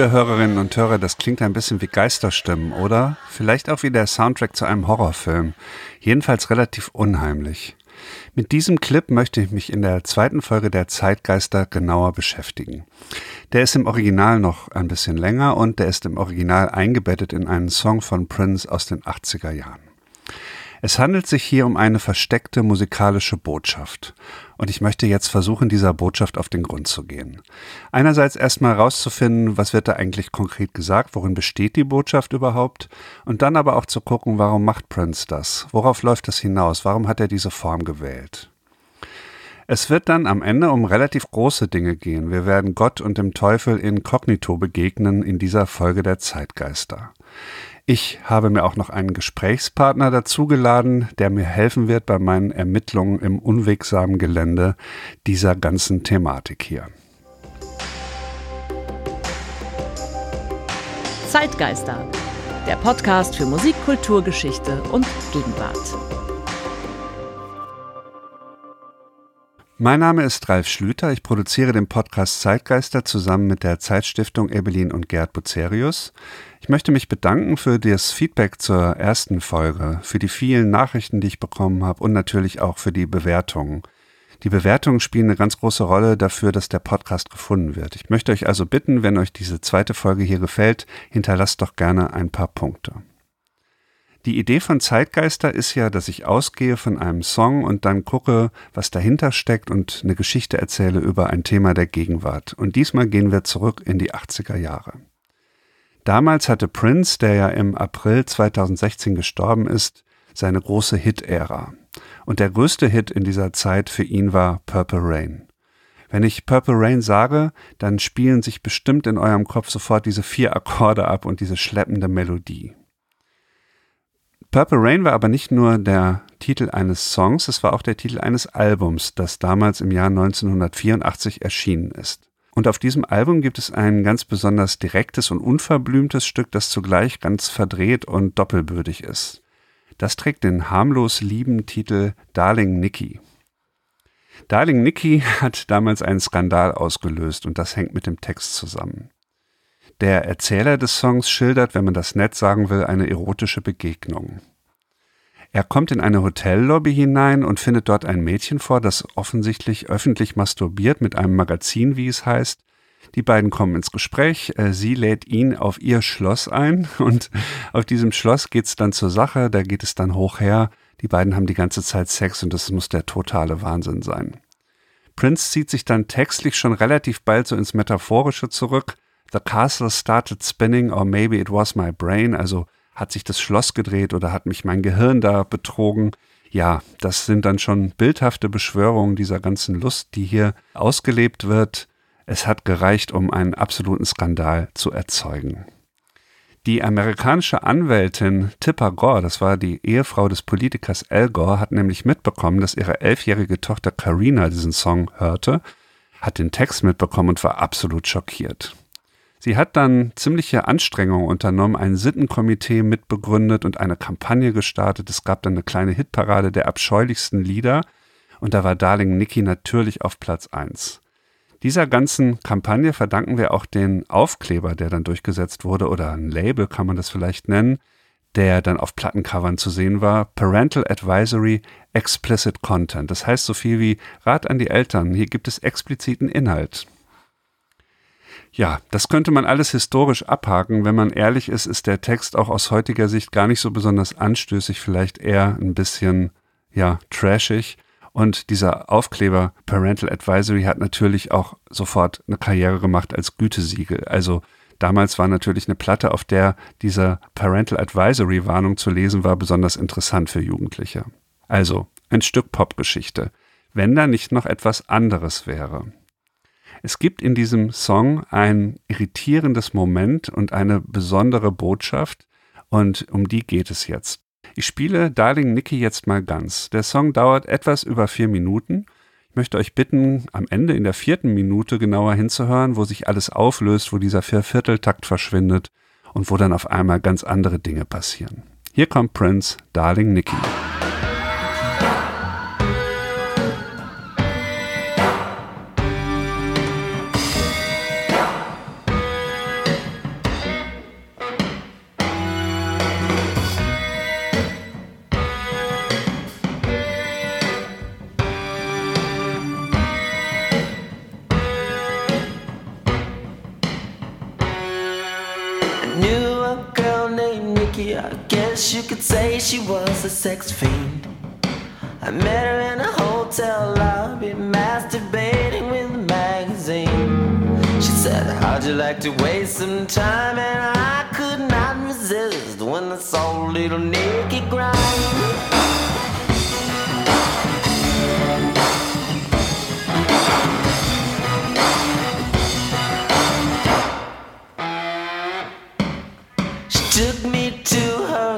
Liebe Hörerinnen und Hörer, das klingt ein bisschen wie Geisterstimmen, oder? Vielleicht auch wie der Soundtrack zu einem Horrorfilm. Jedenfalls relativ unheimlich. Mit diesem Clip möchte ich mich in der zweiten Folge der Zeitgeister genauer beschäftigen. Der ist im Original noch ein bisschen länger und der ist im Original eingebettet in einen Song von Prince aus den 80er Jahren. Es handelt sich hier um eine versteckte musikalische Botschaft. Und ich möchte jetzt versuchen, dieser Botschaft auf den Grund zu gehen. Einerseits erstmal herauszufinden, was wird da eigentlich konkret gesagt, worin besteht die Botschaft überhaupt? Und dann aber auch zu gucken, warum macht Prince das? Worauf läuft das hinaus? Warum hat er diese Form gewählt? Es wird dann am Ende um relativ große Dinge gehen. Wir werden Gott und dem Teufel inkognito begegnen in dieser Folge der Zeitgeister. Ich habe mir auch noch einen Gesprächspartner dazugeladen, der mir helfen wird bei meinen Ermittlungen im unwegsamen Gelände dieser ganzen Thematik hier. Zeitgeister, der Podcast für Musik, Kultur, Geschichte und Gegenwart. Mein Name ist Ralf Schlüter. Ich produziere den Podcast Zeitgeister zusammen mit der Zeitstiftung Ebelin und Gerd Bucerius. Ich möchte mich bedanken für das Feedback zur ersten Folge, für die vielen Nachrichten, die ich bekommen habe und natürlich auch für die Bewertungen. Die Bewertungen spielen eine ganz große Rolle dafür, dass der Podcast gefunden wird. Ich möchte euch also bitten, wenn euch diese zweite Folge hier gefällt, hinterlasst doch gerne ein paar Punkte. Die Idee von Zeitgeister ist ja, dass ich ausgehe von einem Song und dann gucke, was dahinter steckt und eine Geschichte erzähle über ein Thema der Gegenwart. Und diesmal gehen wir zurück in die 80er Jahre. Damals hatte Prince, der ja im April 2016 gestorben ist, seine große Hit-Ära. Und der größte Hit in dieser Zeit für ihn war Purple Rain. Wenn ich Purple Rain sage, dann spielen sich bestimmt in eurem Kopf sofort diese vier Akkorde ab und diese schleppende Melodie. Purple Rain war aber nicht nur der Titel eines Songs, es war auch der Titel eines Albums, das damals im Jahr 1984 erschienen ist. Und auf diesem Album gibt es ein ganz besonders direktes und unverblümtes Stück, das zugleich ganz verdreht und doppelbödig ist. Das trägt den harmlos lieben Titel Darling Nikki. Darling Nikki hat damals einen Skandal ausgelöst und das hängt mit dem Text zusammen. Der Erzähler des Songs schildert, wenn man das nett sagen will, eine erotische Begegnung. Er kommt in eine Hotellobby hinein und findet dort ein Mädchen vor, das offensichtlich öffentlich masturbiert mit einem Magazin, wie es heißt. Die beiden kommen ins Gespräch. Äh, sie lädt ihn auf ihr Schloss ein und auf diesem Schloss geht's dann zur Sache. Da geht es dann hoch her. Die beiden haben die ganze Zeit Sex und das muss der totale Wahnsinn sein. Prince zieht sich dann textlich schon relativ bald so ins Metaphorische zurück. The castle started spinning or maybe it was my brain. Also hat sich das Schloss gedreht oder hat mich mein Gehirn da betrogen? Ja, das sind dann schon bildhafte Beschwörungen dieser ganzen Lust, die hier ausgelebt wird. Es hat gereicht, um einen absoluten Skandal zu erzeugen. Die amerikanische Anwältin Tipper Gore, das war die Ehefrau des Politikers Al Gore, hat nämlich mitbekommen, dass ihre elfjährige Tochter Karina diesen Song hörte, hat den Text mitbekommen und war absolut schockiert. Sie hat dann ziemliche Anstrengungen unternommen, ein Sittenkomitee mitbegründet und eine Kampagne gestartet. Es gab dann eine kleine Hitparade der abscheulichsten Lieder und da war Darling Nikki natürlich auf Platz eins. Dieser ganzen Kampagne verdanken wir auch den Aufkleber, der dann durchgesetzt wurde, oder ein Label kann man das vielleicht nennen, der dann auf Plattencovern zu sehen war. Parental Advisory Explicit Content. Das heißt so viel wie Rat an die Eltern, hier gibt es expliziten Inhalt. Ja, das könnte man alles historisch abhaken. Wenn man ehrlich ist, ist der Text auch aus heutiger Sicht gar nicht so besonders anstößig, vielleicht eher ein bisschen, ja, trashig. Und dieser Aufkleber Parental Advisory hat natürlich auch sofort eine Karriere gemacht als Gütesiegel. Also damals war natürlich eine Platte, auf der dieser Parental Advisory Warnung zu lesen war, besonders interessant für Jugendliche. Also ein Stück Popgeschichte. Wenn da nicht noch etwas anderes wäre. Es gibt in diesem Song ein irritierendes Moment und eine besondere Botschaft und um die geht es jetzt. Ich spiele Darling Nikki jetzt mal ganz. Der Song dauert etwas über vier Minuten. Ich möchte euch bitten, am Ende in der vierten Minute genauer hinzuhören, wo sich alles auflöst, wo dieser Viervierteltakt verschwindet und wo dann auf einmal ganz andere Dinge passieren. Hier kommt Prince, Darling Nikki.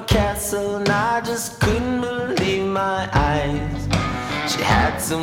Castle and I just couldn't believe my eyes. She had so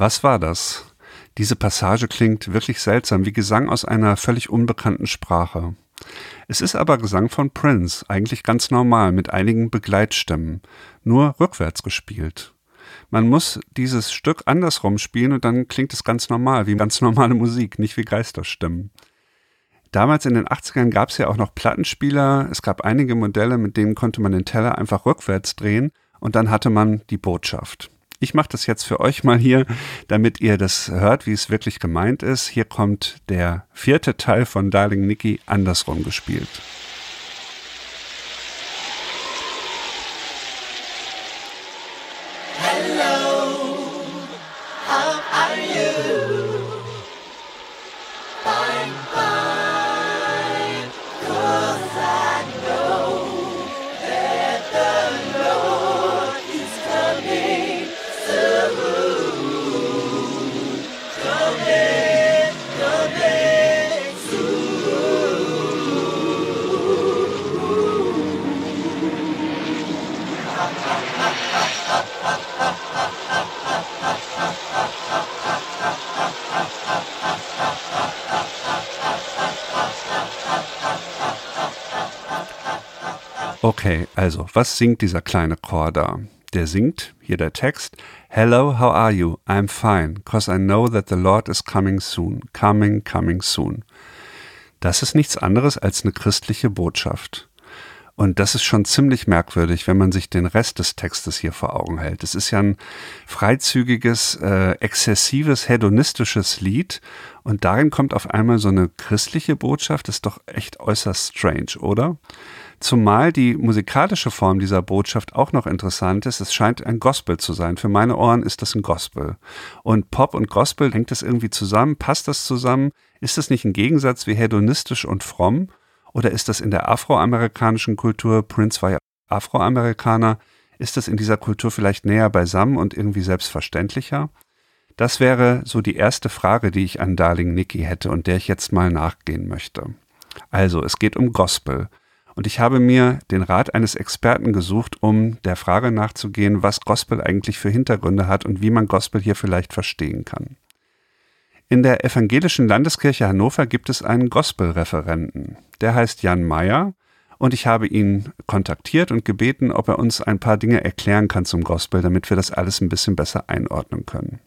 Was war das? Diese Passage klingt wirklich seltsam, wie Gesang aus einer völlig unbekannten Sprache. Es ist aber Gesang von Prince, eigentlich ganz normal, mit einigen Begleitstimmen, nur rückwärts gespielt. Man muss dieses Stück andersrum spielen und dann klingt es ganz normal, wie ganz normale Musik, nicht wie Geisterstimmen. Damals in den 80ern gab es ja auch noch Plattenspieler, es gab einige Modelle, mit denen konnte man den Teller einfach rückwärts drehen und dann hatte man die Botschaft. Ich mache das jetzt für euch mal hier, damit ihr das hört, wie es wirklich gemeint ist. Hier kommt der vierte Teil von Darling Nikki andersrum gespielt. Okay, also, was singt dieser kleine Chor da? Der singt, hier der Text, Hello, how are you? I'm fine, cause I know that the Lord is coming soon. Coming, coming soon. Das ist nichts anderes als eine christliche Botschaft. Und das ist schon ziemlich merkwürdig, wenn man sich den Rest des Textes hier vor Augen hält. Es ist ja ein freizügiges, äh, exzessives, hedonistisches Lied und darin kommt auf einmal so eine christliche Botschaft. Das ist doch echt äußerst strange, oder? Zumal die musikalische Form dieser Botschaft auch noch interessant ist. Es scheint ein Gospel zu sein. Für meine Ohren ist das ein Gospel. Und Pop und Gospel, hängt das irgendwie zusammen? Passt das zusammen? Ist das nicht ein Gegensatz wie hedonistisch und fromm? Oder ist das in der afroamerikanischen Kultur, Prince war ja Afroamerikaner, ist das in dieser Kultur vielleicht näher beisammen und irgendwie selbstverständlicher? Das wäre so die erste Frage, die ich an Darling Nikki hätte und der ich jetzt mal nachgehen möchte. Also, es geht um Gospel. Und ich habe mir den Rat eines Experten gesucht, um der Frage nachzugehen, was Gospel eigentlich für Hintergründe hat und wie man Gospel hier vielleicht verstehen kann. In der Evangelischen Landeskirche Hannover gibt es einen Gospel-Referenten. Der heißt Jan Meyer und ich habe ihn kontaktiert und gebeten, ob er uns ein paar Dinge erklären kann zum Gospel, damit wir das alles ein bisschen besser einordnen können.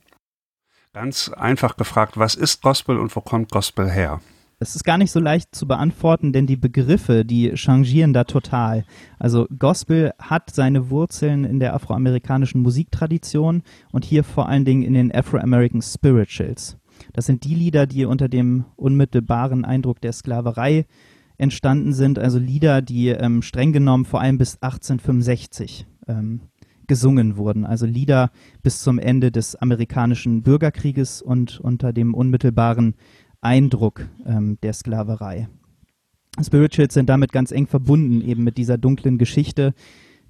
Ganz einfach gefragt, was ist Gospel und wo kommt Gospel her? Es ist gar nicht so leicht zu beantworten, denn die Begriffe, die changieren da total. Also Gospel hat seine Wurzeln in der afroamerikanischen Musiktradition und hier vor allen Dingen in den Afro-American Spirituals. Das sind die Lieder, die unter dem unmittelbaren Eindruck der Sklaverei entstanden sind, also Lieder, die ähm, streng genommen vor allem bis 1865 ähm, gesungen wurden, also Lieder bis zum Ende des amerikanischen Bürgerkrieges und unter dem unmittelbaren Eindruck ähm, der Sklaverei. Spirituals sind damit ganz eng verbunden, eben mit dieser dunklen Geschichte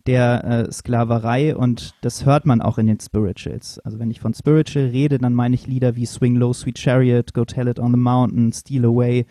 der äh, Sklaverei und das hört man auch in den Spirituals. Also wenn ich von Spiritual rede, dann meine ich Lieder wie Swing Low, Sweet Chariot, Go Tell It on the Mountain, Steal Away,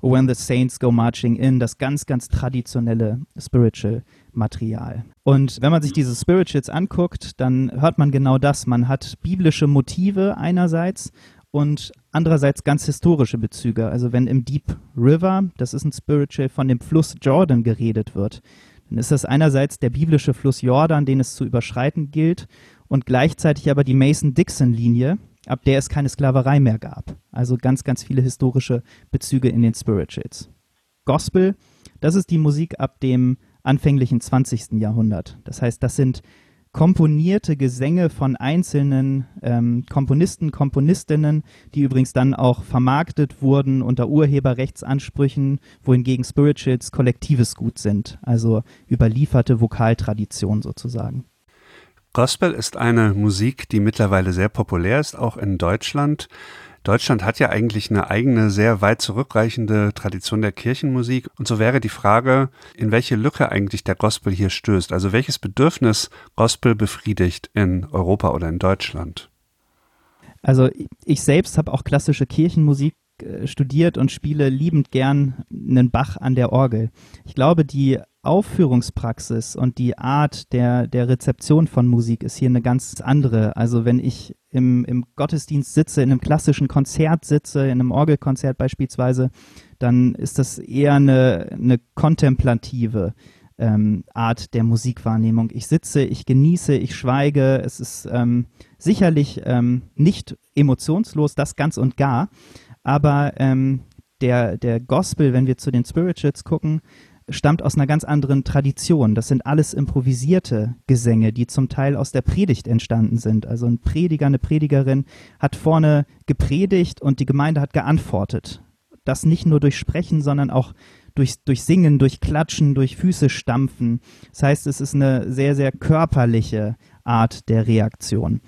When the Saints Go Marching In, das ganz, ganz traditionelle Spiritual-Material. Und wenn man sich diese Spirituals anguckt, dann hört man genau das. Man hat biblische Motive einerseits und andererseits ganz historische Bezüge. Also wenn im Deep River, das ist ein Spiritual, von dem Fluss Jordan geredet wird, dann ist das einerseits der biblische Fluss Jordan, den es zu überschreiten gilt, und gleichzeitig aber die Mason-Dixon-Linie, ab der es keine Sklaverei mehr gab. Also ganz, ganz viele historische Bezüge in den Spirituals. Gospel, das ist die Musik ab dem anfänglichen 20. Jahrhundert. Das heißt, das sind komponierte Gesänge von einzelnen ähm, Komponisten, Komponistinnen, die übrigens dann auch vermarktet wurden unter Urheberrechtsansprüchen, wohingegen Spirituals kollektives Gut sind, also überlieferte Vokaltradition sozusagen. Gospel ist eine Musik, die mittlerweile sehr populär ist, auch in Deutschland. Deutschland hat ja eigentlich eine eigene, sehr weit zurückreichende Tradition der Kirchenmusik. Und so wäre die Frage, in welche Lücke eigentlich der Gospel hier stößt. Also welches Bedürfnis Gospel befriedigt in Europa oder in Deutschland. Also ich selbst habe auch klassische Kirchenmusik äh, studiert und spiele liebend gern einen Bach an der Orgel. Ich glaube, die Aufführungspraxis und die Art der, der Rezeption von Musik ist hier eine ganz andere. Also wenn ich im, im Gottesdienst sitze, in einem klassischen Konzert sitze, in einem Orgelkonzert beispielsweise, dann ist das eher eine, eine kontemplative ähm, Art der Musikwahrnehmung. Ich sitze, ich genieße, ich schweige. Es ist ähm, sicherlich ähm, nicht emotionslos, das ganz und gar. Aber ähm, der, der Gospel, wenn wir zu den Spirituals gucken, stammt aus einer ganz anderen Tradition. Das sind alles improvisierte Gesänge, die zum Teil aus der Predigt entstanden sind. Also ein Prediger, eine Predigerin hat vorne gepredigt und die Gemeinde hat geantwortet. Das nicht nur durch Sprechen, sondern auch durch, durch Singen, durch Klatschen, durch Füße stampfen. Das heißt, es ist eine sehr, sehr körperliche Art der Reaktion.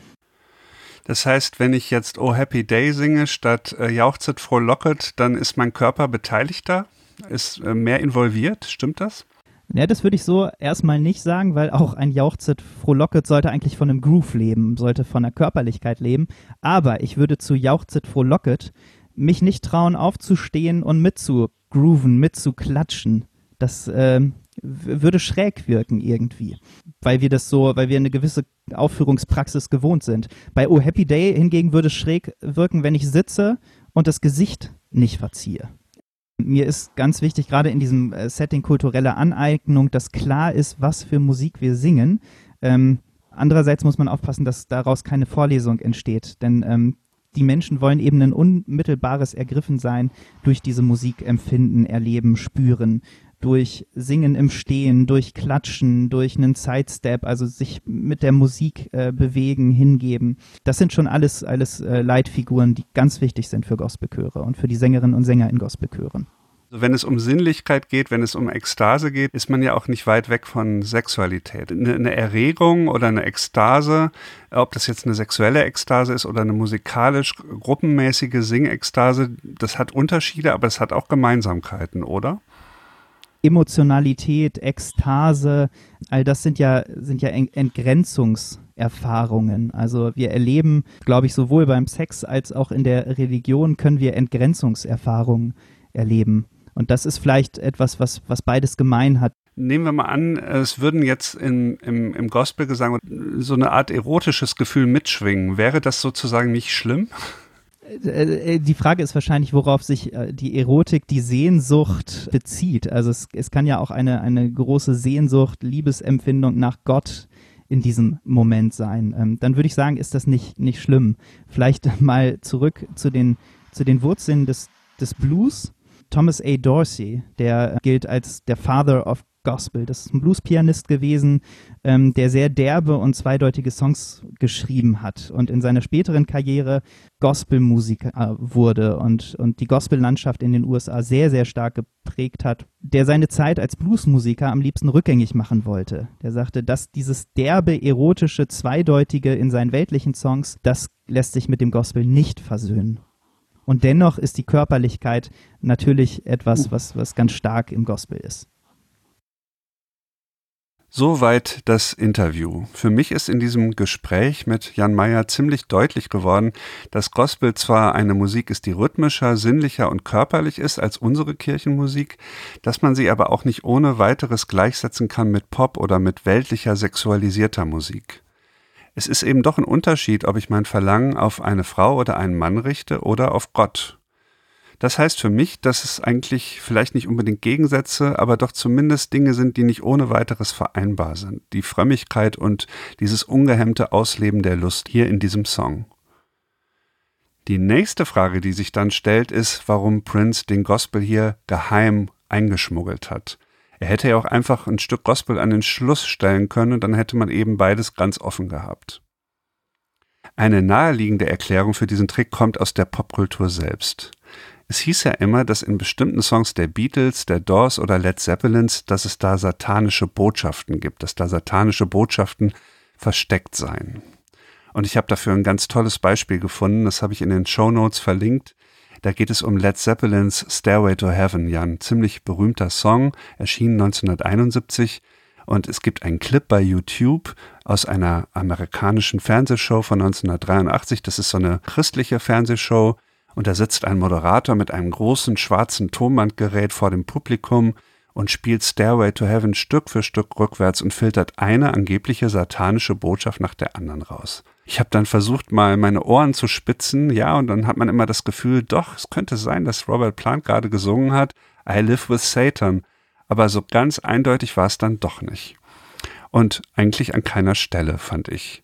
Das heißt, wenn ich jetzt Oh Happy Day singe statt äh, Jauchzet frohlocket, dann ist mein Körper beteiligter? Ist äh, mehr involviert. Stimmt das? Ja, das würde ich so erstmal nicht sagen, weil auch ein Jauchzit Frohlocket sollte eigentlich von einem Groove leben, sollte von der Körperlichkeit leben. Aber ich würde zu Jauchzit Frohlocket mich nicht trauen, aufzustehen und mitzugrooven, mitzuklatschen. Das äh, würde schräg wirken irgendwie, weil wir das so, weil wir eine gewisse Aufführungspraxis gewohnt sind. Bei Oh Happy Day hingegen würde es schräg wirken, wenn ich sitze und das Gesicht nicht verziehe. Mir ist ganz wichtig, gerade in diesem äh, Setting kulturelle Aneignung, dass klar ist, was für Musik wir singen. Ähm, andererseits muss man aufpassen, dass daraus keine Vorlesung entsteht, denn ähm, die Menschen wollen eben ein unmittelbares Ergriffensein durch diese Musik empfinden, erleben, spüren durch Singen im Stehen, durch Klatschen, durch einen Sidestep, also sich mit der Musik äh, bewegen, hingeben. Das sind schon alles, alles äh, Leitfiguren, die ganz wichtig sind für Gospelchöre und für die Sängerinnen und Sänger in Gospelchören. Also wenn es um Sinnlichkeit geht, wenn es um Ekstase geht, ist man ja auch nicht weit weg von Sexualität. Eine, eine, Erregung oder eine Ekstase, ob das jetzt eine sexuelle Ekstase ist oder eine musikalisch gruppenmäßige Singekstase, das hat Unterschiede, aber es hat auch Gemeinsamkeiten, oder? Emotionalität, Ekstase, all das sind ja, sind ja Entgrenzungserfahrungen. Also wir erleben, glaube ich, sowohl beim Sex als auch in der Religion können wir Entgrenzungserfahrungen erleben. Und das ist vielleicht etwas, was, was beides gemein hat. Nehmen wir mal an, es würden jetzt in, im, im Gospelgesang so eine Art erotisches Gefühl mitschwingen. Wäre das sozusagen nicht schlimm? Äh, äh, die Frage ist wahrscheinlich, worauf sich äh, die Erotik, die Sehnsucht bezieht. Also es, es kann ja auch eine, eine große Sehnsucht, Liebesempfindung nach Gott in diesem Moment sein. Ähm, dann würde ich sagen, ist das nicht, nicht schlimm. Vielleicht mal zurück zu den, zu den Wurzeln des, des Blues. Thomas A. Dorsey, der gilt als der Father of Gospel. Das ist ein Bluespianist gewesen, ähm, der sehr derbe und zweideutige Songs geschrieben hat und in seiner späteren Karriere Gospelmusiker äh, wurde und, und die Gospellandschaft in den USA sehr, sehr stark geprägt hat, der seine Zeit als Bluesmusiker am liebsten rückgängig machen wollte. Der sagte, dass dieses derbe, erotische, zweideutige in seinen weltlichen Songs, das lässt sich mit dem Gospel nicht versöhnen. Und dennoch ist die Körperlichkeit natürlich etwas, was, was ganz stark im Gospel ist. Soweit das Interview. Für mich ist in diesem Gespräch mit Jan Mayer ziemlich deutlich geworden, dass Gospel zwar eine Musik ist, die rhythmischer, sinnlicher und körperlich ist als unsere Kirchenmusik, dass man sie aber auch nicht ohne weiteres gleichsetzen kann mit Pop oder mit weltlicher sexualisierter Musik. Es ist eben doch ein Unterschied, ob ich mein Verlangen auf eine Frau oder einen Mann richte oder auf Gott. Das heißt für mich, dass es eigentlich vielleicht nicht unbedingt Gegensätze, aber doch zumindest Dinge sind, die nicht ohne weiteres vereinbar sind. Die Frömmigkeit und dieses ungehemmte Ausleben der Lust hier in diesem Song. Die nächste Frage, die sich dann stellt, ist, warum Prince den Gospel hier geheim eingeschmuggelt hat. Er hätte ja auch einfach ein Stück Gospel an den Schluss stellen können und dann hätte man eben beides ganz offen gehabt. Eine naheliegende Erklärung für diesen Trick kommt aus der Popkultur selbst. Es hieß ja immer, dass in bestimmten Songs der Beatles, der Doors oder Led Zeppelins, dass es da satanische Botschaften gibt, dass da satanische Botschaften versteckt seien. Und ich habe dafür ein ganz tolles Beispiel gefunden, das habe ich in den Show Notes verlinkt. Da geht es um Led Zeppelins Stairway to Heaven, ja, ein ziemlich berühmter Song, erschien 1971. Und es gibt einen Clip bei YouTube aus einer amerikanischen Fernsehshow von 1983. Das ist so eine christliche Fernsehshow und da sitzt ein Moderator mit einem großen schwarzen Tonbandgerät vor dem Publikum und spielt Stairway to Heaven Stück für Stück rückwärts und filtert eine angebliche satanische Botschaft nach der anderen raus. Ich habe dann versucht, mal meine Ohren zu spitzen, ja, und dann hat man immer das Gefühl, doch, es könnte sein, dass Robert Plant gerade gesungen hat, I live with Satan. Aber so ganz eindeutig war es dann doch nicht. Und eigentlich an keiner Stelle, fand ich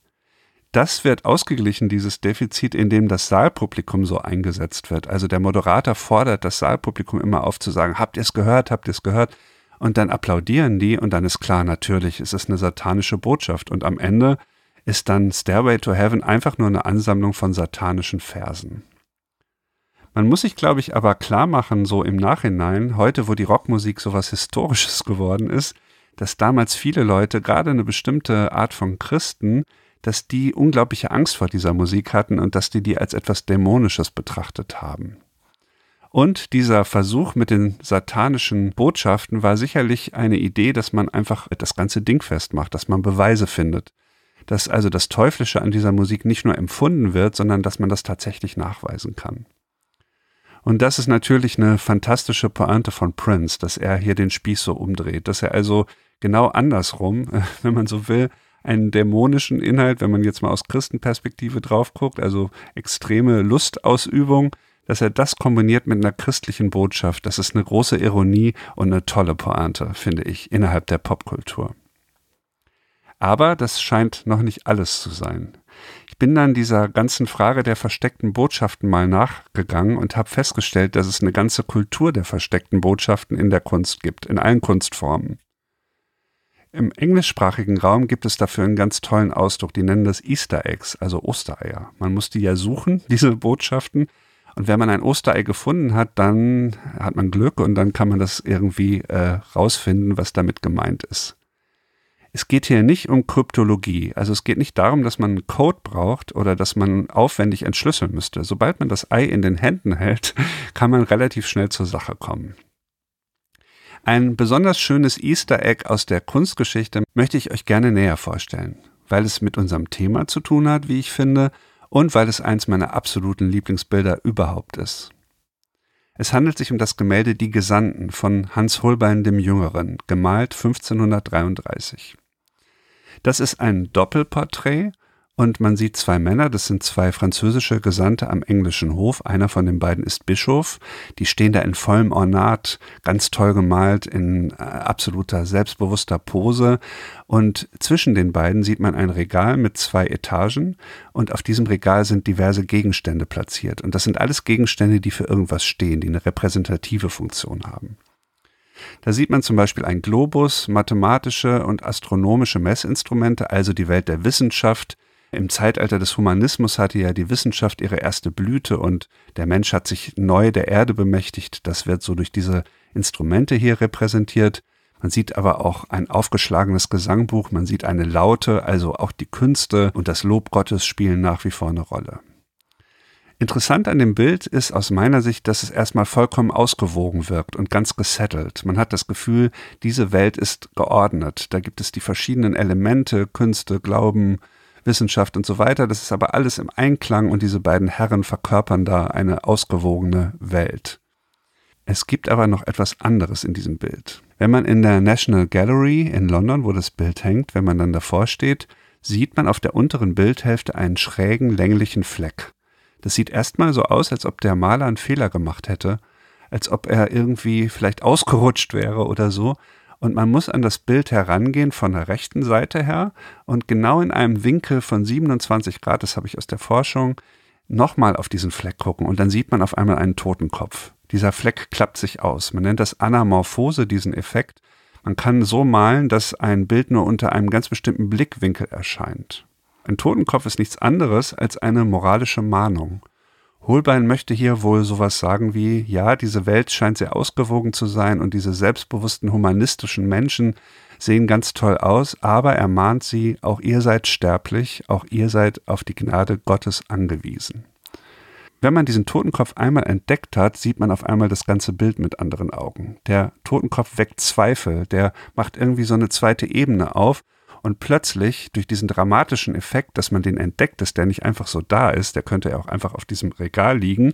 das wird ausgeglichen, dieses Defizit, indem das Saalpublikum so eingesetzt wird. Also der Moderator fordert das Saalpublikum immer auf zu sagen, habt ihr es gehört, habt ihr es gehört? Und dann applaudieren die und dann ist klar, natürlich ist es eine satanische Botschaft. Und am Ende ist dann Stairway to Heaven einfach nur eine Ansammlung von satanischen Versen. Man muss sich, glaube ich, aber klar machen, so im Nachhinein, heute, wo die Rockmusik so was Historisches geworden ist, dass damals viele Leute, gerade eine bestimmte Art von Christen, dass die unglaubliche Angst vor dieser Musik hatten und dass die die als etwas Dämonisches betrachtet haben. Und dieser Versuch mit den satanischen Botschaften war sicherlich eine Idee, dass man einfach das ganze Ding festmacht, dass man Beweise findet. Dass also das Teuflische an dieser Musik nicht nur empfunden wird, sondern dass man das tatsächlich nachweisen kann. Und das ist natürlich eine fantastische Pointe von Prince, dass er hier den Spieß so umdreht, dass er also genau andersrum, wenn man so will, einen dämonischen Inhalt, wenn man jetzt mal aus Christenperspektive drauf guckt, also extreme Lustausübung, dass er das kombiniert mit einer christlichen Botschaft, das ist eine große Ironie und eine tolle Pointe, finde ich, innerhalb der Popkultur. Aber das scheint noch nicht alles zu sein. Ich bin dann dieser ganzen Frage der versteckten Botschaften mal nachgegangen und habe festgestellt, dass es eine ganze Kultur der versteckten Botschaften in der Kunst gibt, in allen Kunstformen. Im englischsprachigen Raum gibt es dafür einen ganz tollen Ausdruck, die nennen das Easter Eggs, also Ostereier. Man muss die ja suchen, diese Botschaften. Und wenn man ein Osterei gefunden hat, dann hat man Glück und dann kann man das irgendwie äh, rausfinden, was damit gemeint ist. Es geht hier nicht um Kryptologie. Also es geht nicht darum, dass man einen Code braucht oder dass man aufwendig entschlüsseln müsste. Sobald man das Ei in den Händen hält, kann man relativ schnell zur Sache kommen. Ein besonders schönes Easter Egg aus der Kunstgeschichte möchte ich euch gerne näher vorstellen, weil es mit unserem Thema zu tun hat, wie ich finde, und weil es eins meiner absoluten Lieblingsbilder überhaupt ist. Es handelt sich um das Gemälde Die Gesandten von Hans Holbein dem Jüngeren, gemalt 1533. Das ist ein Doppelporträt und man sieht zwei Männer, das sind zwei französische Gesandte am englischen Hof. Einer von den beiden ist Bischof. Die stehen da in vollem Ornat, ganz toll gemalt, in äh, absoluter selbstbewusster Pose. Und zwischen den beiden sieht man ein Regal mit zwei Etagen und auf diesem Regal sind diverse Gegenstände platziert. Und das sind alles Gegenstände, die für irgendwas stehen, die eine repräsentative Funktion haben. Da sieht man zum Beispiel ein Globus, mathematische und astronomische Messinstrumente, also die Welt der Wissenschaft, im Zeitalter des Humanismus hatte ja die Wissenschaft ihre erste Blüte und der Mensch hat sich neu der Erde bemächtigt. Das wird so durch diese Instrumente hier repräsentiert. Man sieht aber auch ein aufgeschlagenes Gesangbuch, man sieht eine Laute, also auch die Künste und das Lob Gottes spielen nach wie vor eine Rolle. Interessant an dem Bild ist aus meiner Sicht, dass es erstmal vollkommen ausgewogen wirkt und ganz gesettelt. Man hat das Gefühl, diese Welt ist geordnet. Da gibt es die verschiedenen Elemente, Künste, Glauben, Wissenschaft und so weiter. Das ist aber alles im Einklang und diese beiden Herren verkörpern da eine ausgewogene Welt. Es gibt aber noch etwas anderes in diesem Bild. Wenn man in der National Gallery in London, wo das Bild hängt, wenn man dann davor steht, sieht man auf der unteren Bildhälfte einen schrägen, länglichen Fleck. Das sieht erstmal so aus, als ob der Maler einen Fehler gemacht hätte, als ob er irgendwie vielleicht ausgerutscht wäre oder so, und man muss an das Bild herangehen von der rechten Seite her und genau in einem Winkel von 27 Grad, das habe ich aus der Forschung, nochmal auf diesen Fleck gucken und dann sieht man auf einmal einen Totenkopf. Dieser Fleck klappt sich aus. Man nennt das Anamorphose, diesen Effekt. Man kann so malen, dass ein Bild nur unter einem ganz bestimmten Blickwinkel erscheint. Ein Totenkopf ist nichts anderes als eine moralische Mahnung. Holbein möchte hier wohl sowas sagen wie, ja, diese Welt scheint sehr ausgewogen zu sein und diese selbstbewussten humanistischen Menschen sehen ganz toll aus, aber er mahnt sie, auch ihr seid sterblich, auch ihr seid auf die Gnade Gottes angewiesen. Wenn man diesen Totenkopf einmal entdeckt hat, sieht man auf einmal das ganze Bild mit anderen Augen. Der Totenkopf weckt Zweifel, der macht irgendwie so eine zweite Ebene auf und plötzlich durch diesen dramatischen Effekt, dass man den entdeckt, dass der nicht einfach so da ist, der könnte ja auch einfach auf diesem Regal liegen,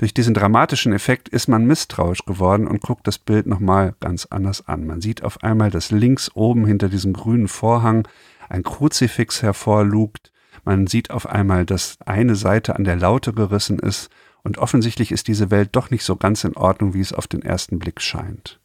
durch diesen dramatischen Effekt ist man misstrauisch geworden und guckt das Bild nochmal ganz anders an. Man sieht auf einmal, dass links oben hinter diesem grünen Vorhang ein Kruzifix hervorlugt. Man sieht auf einmal, dass eine Seite an der Laute gerissen ist und offensichtlich ist diese Welt doch nicht so ganz in Ordnung, wie es auf den ersten Blick scheint.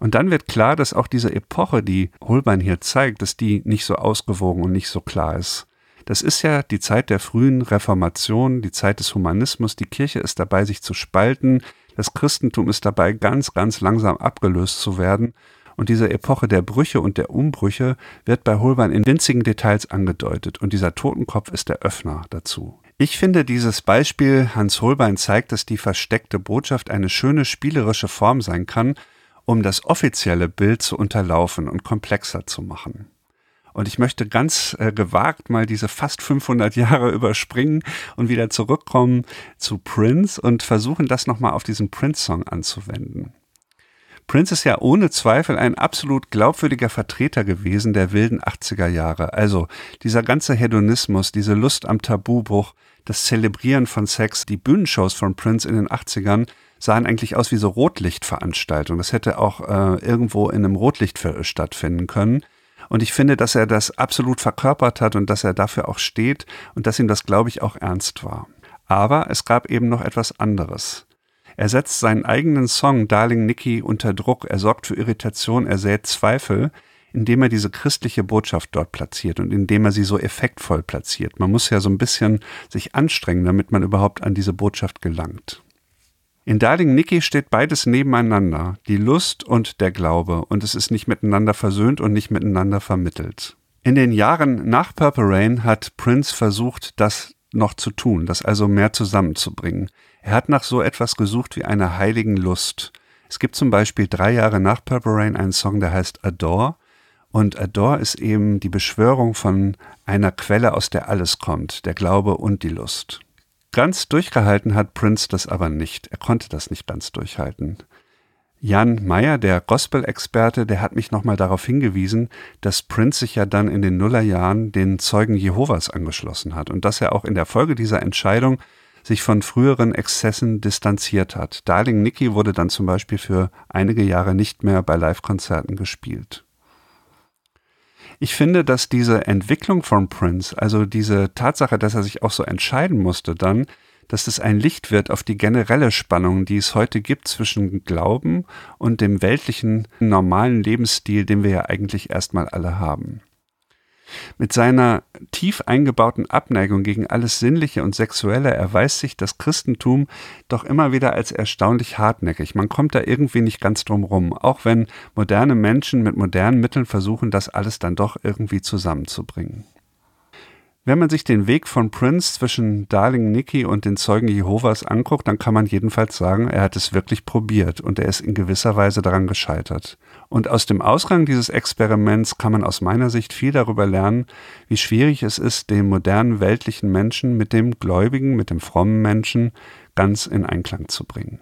Und dann wird klar, dass auch diese Epoche, die Holbein hier zeigt, dass die nicht so ausgewogen und nicht so klar ist. Das ist ja die Zeit der frühen Reformation, die Zeit des Humanismus. Die Kirche ist dabei, sich zu spalten. Das Christentum ist dabei, ganz, ganz langsam abgelöst zu werden. Und diese Epoche der Brüche und der Umbrüche wird bei Holbein in winzigen Details angedeutet. Und dieser Totenkopf ist der Öffner dazu. Ich finde, dieses Beispiel Hans Holbein zeigt, dass die versteckte Botschaft eine schöne spielerische Form sein kann, um das offizielle Bild zu unterlaufen und komplexer zu machen. Und ich möchte ganz äh, gewagt mal diese fast 500 Jahre überspringen und wieder zurückkommen zu Prince und versuchen, das nochmal auf diesen Prince-Song anzuwenden. Prince ist ja ohne Zweifel ein absolut glaubwürdiger Vertreter gewesen der wilden 80er Jahre. Also dieser ganze Hedonismus, diese Lust am Tabubruch, das Zelebrieren von Sex, die Bühnenshows von Prince in den 80ern sahen eigentlich aus wie so Rotlichtveranstaltungen. Das hätte auch äh, irgendwo in einem Rotlicht stattfinden können. Und ich finde, dass er das absolut verkörpert hat und dass er dafür auch steht und dass ihm das, glaube ich, auch ernst war. Aber es gab eben noch etwas anderes. Er setzt seinen eigenen Song Darling Nikki unter Druck, er sorgt für Irritation, er sät Zweifel, indem er diese christliche Botschaft dort platziert und indem er sie so effektvoll platziert. Man muss ja so ein bisschen sich anstrengen, damit man überhaupt an diese Botschaft gelangt. In Darling Nikki steht beides nebeneinander, die Lust und der Glaube, und es ist nicht miteinander versöhnt und nicht miteinander vermittelt. In den Jahren nach Purple Rain hat Prince versucht, das noch zu tun, das also mehr zusammenzubringen. Er hat nach so etwas gesucht wie einer heiligen Lust. Es gibt zum Beispiel drei Jahre nach Purple Rain einen Song, der heißt Adore, und Adore ist eben die Beschwörung von einer Quelle, aus der alles kommt, der Glaube und die Lust. Ganz durchgehalten hat Prince das aber nicht. Er konnte das nicht ganz durchhalten. Jan Meyer, der Gospel-Experte, der hat mich nochmal darauf hingewiesen, dass Prince sich ja dann in den Nullerjahren den Zeugen Jehovas angeschlossen hat und dass er auch in der Folge dieser Entscheidung sich von früheren Exzessen distanziert hat. Darling Nikki wurde dann zum Beispiel für einige Jahre nicht mehr bei Live-Konzerten gespielt. Ich finde, dass diese Entwicklung von Prince, also diese Tatsache, dass er sich auch so entscheiden musste dann, dass es ein Licht wird auf die generelle Spannung, die es heute gibt zwischen Glauben und dem weltlichen, normalen Lebensstil, den wir ja eigentlich erstmal alle haben. Mit seiner tief eingebauten Abneigung gegen alles Sinnliche und Sexuelle erweist sich das Christentum doch immer wieder als erstaunlich hartnäckig. Man kommt da irgendwie nicht ganz drum rum, auch wenn moderne Menschen mit modernen Mitteln versuchen, das alles dann doch irgendwie zusammenzubringen. Wenn man sich den Weg von Prince zwischen Darling Nikki und den Zeugen Jehovas anguckt, dann kann man jedenfalls sagen, er hat es wirklich probiert und er ist in gewisser Weise daran gescheitert. Und aus dem Ausgang dieses Experiments kann man aus meiner Sicht viel darüber lernen, wie schwierig es ist, den modernen weltlichen Menschen mit dem gläubigen, mit dem frommen Menschen ganz in Einklang zu bringen.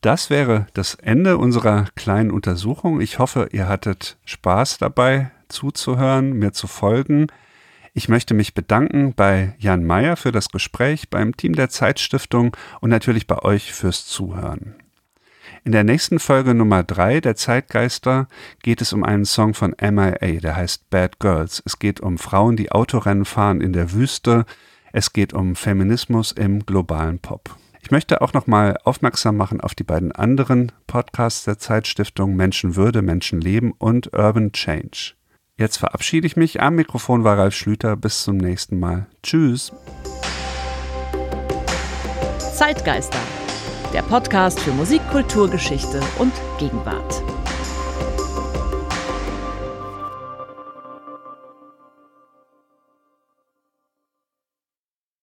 Das wäre das Ende unserer kleinen Untersuchung. Ich hoffe, ihr hattet Spaß dabei zuzuhören, mir zu folgen. Ich möchte mich bedanken bei Jan Meyer für das Gespräch, beim Team der Zeitstiftung und natürlich bei euch fürs Zuhören. In der nächsten Folge Nummer 3 der Zeitgeister geht es um einen Song von MIA, der heißt Bad Girls. Es geht um Frauen, die Autorennen fahren in der Wüste. Es geht um Feminismus im globalen Pop. Ich möchte auch nochmal aufmerksam machen auf die beiden anderen Podcasts der Zeitstiftung Menschenwürde, Menschenleben und Urban Change. Jetzt verabschiede ich mich. Am Mikrofon war Ralf Schlüter. Bis zum nächsten Mal. Tschüss. Zeitgeister, der Podcast für Musik, Kultur, Geschichte und Gegenwart.